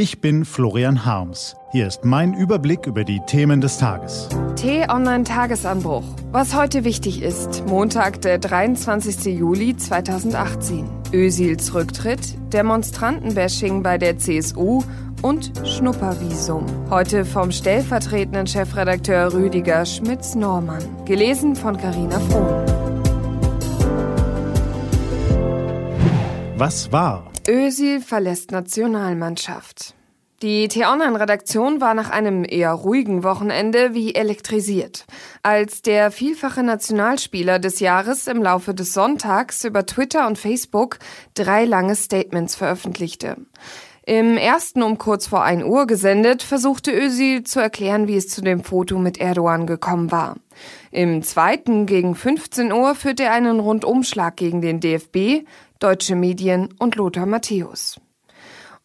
Ich bin Florian Harms. Hier ist mein Überblick über die Themen des Tages. T-Online-Tagesanbruch. Was heute wichtig ist. Montag, der 23. Juli 2018. Ösils Rücktritt, Demonstrantenbashing bei der CSU und Schnuppervisum. Heute vom stellvertretenden Chefredakteur Rüdiger Schmitz-Normann. Gelesen von Carina Frohn. Was war? Özil verlässt Nationalmannschaft. Die T-Online-Redaktion war nach einem eher ruhigen Wochenende wie elektrisiert, als der vielfache Nationalspieler des Jahres im Laufe des Sonntags über Twitter und Facebook drei lange Statements veröffentlichte. Im ersten um kurz vor 1 Uhr gesendet, versuchte Özil zu erklären, wie es zu dem Foto mit Erdogan gekommen war. Im zweiten gegen 15 Uhr führte er einen Rundumschlag gegen den DFB, Deutsche Medien und Lothar Matthäus.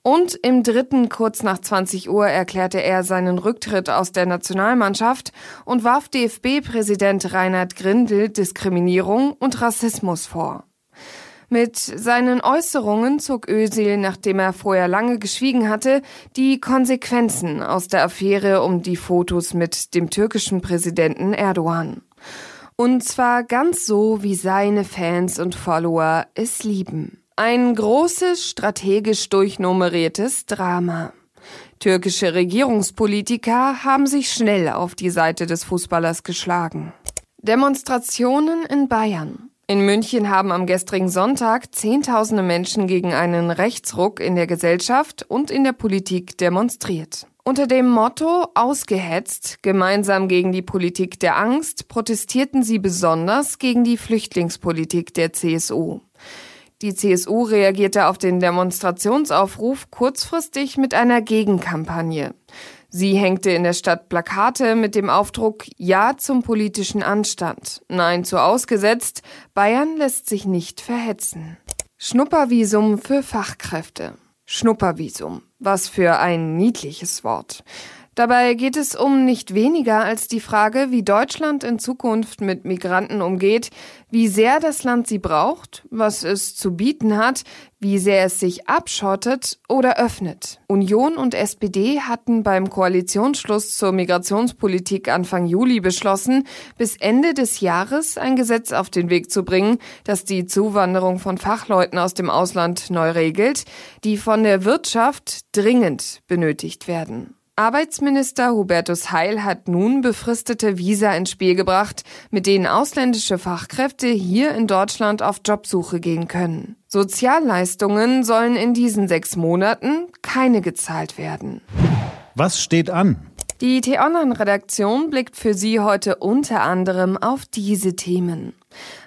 Und im dritten kurz nach 20 Uhr erklärte er seinen Rücktritt aus der Nationalmannschaft und warf DFB-Präsident Reinhard Grindel Diskriminierung und Rassismus vor. Mit seinen Äußerungen zog Özil, nachdem er vorher lange geschwiegen hatte, die Konsequenzen aus der Affäre um die Fotos mit dem türkischen Präsidenten Erdogan. Und zwar ganz so, wie seine Fans und Follower es lieben. Ein großes, strategisch durchnummeriertes Drama. Türkische Regierungspolitiker haben sich schnell auf die Seite des Fußballers geschlagen. Demonstrationen in Bayern. In München haben am gestrigen Sonntag Zehntausende Menschen gegen einen Rechtsruck in der Gesellschaft und in der Politik demonstriert. Unter dem Motto Ausgehetzt, gemeinsam gegen die Politik der Angst, protestierten sie besonders gegen die Flüchtlingspolitik der CSU. Die CSU reagierte auf den Demonstrationsaufruf kurzfristig mit einer Gegenkampagne. Sie hängte in der Stadt Plakate mit dem Aufdruck Ja zum politischen Anstand, Nein zu ausgesetzt, Bayern lässt sich nicht verhetzen. Schnuppervisum für Fachkräfte. Schnuppervisum. Was für ein niedliches Wort. Dabei geht es um nicht weniger als die Frage, wie Deutschland in Zukunft mit Migranten umgeht, wie sehr das Land sie braucht, was es zu bieten hat, wie sehr es sich abschottet oder öffnet. Union und SPD hatten beim Koalitionsschluss zur Migrationspolitik Anfang Juli beschlossen, bis Ende des Jahres ein Gesetz auf den Weg zu bringen, das die Zuwanderung von Fachleuten aus dem Ausland neu regelt, die von der Wirtschaft dringend benötigt werden. Arbeitsminister Hubertus Heil hat nun befristete Visa ins Spiel gebracht, mit denen ausländische Fachkräfte hier in Deutschland auf Jobsuche gehen können. Sozialleistungen sollen in diesen sechs Monaten keine gezahlt werden. Was steht an? Die T-Online-Redaktion blickt für Sie heute unter anderem auf diese Themen.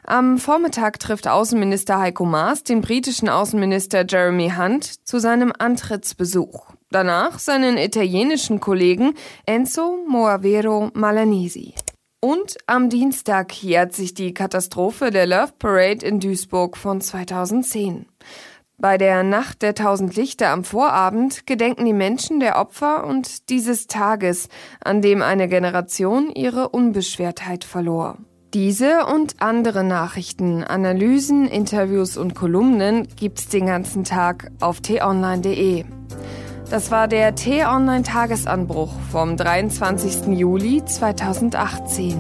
Am Vormittag trifft Außenminister Heiko Maas den britischen Außenminister Jeremy Hunt zu seinem Antrittsbesuch. Danach seinen italienischen Kollegen Enzo Moavero Malanesi. Und am Dienstag jährt sich die Katastrophe der Love Parade in Duisburg von 2010. Bei der Nacht der tausend Lichter am Vorabend gedenken die Menschen der Opfer und dieses Tages, an dem eine Generation ihre Unbeschwertheit verlor. Diese und andere Nachrichten, Analysen, Interviews und Kolumnen gibt's den ganzen Tag auf t-online.de. Das war der T-Online Tagesanbruch vom 23. Juli 2018.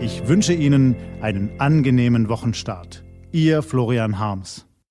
Ich wünsche Ihnen einen angenehmen Wochenstart. Ihr Florian Harms.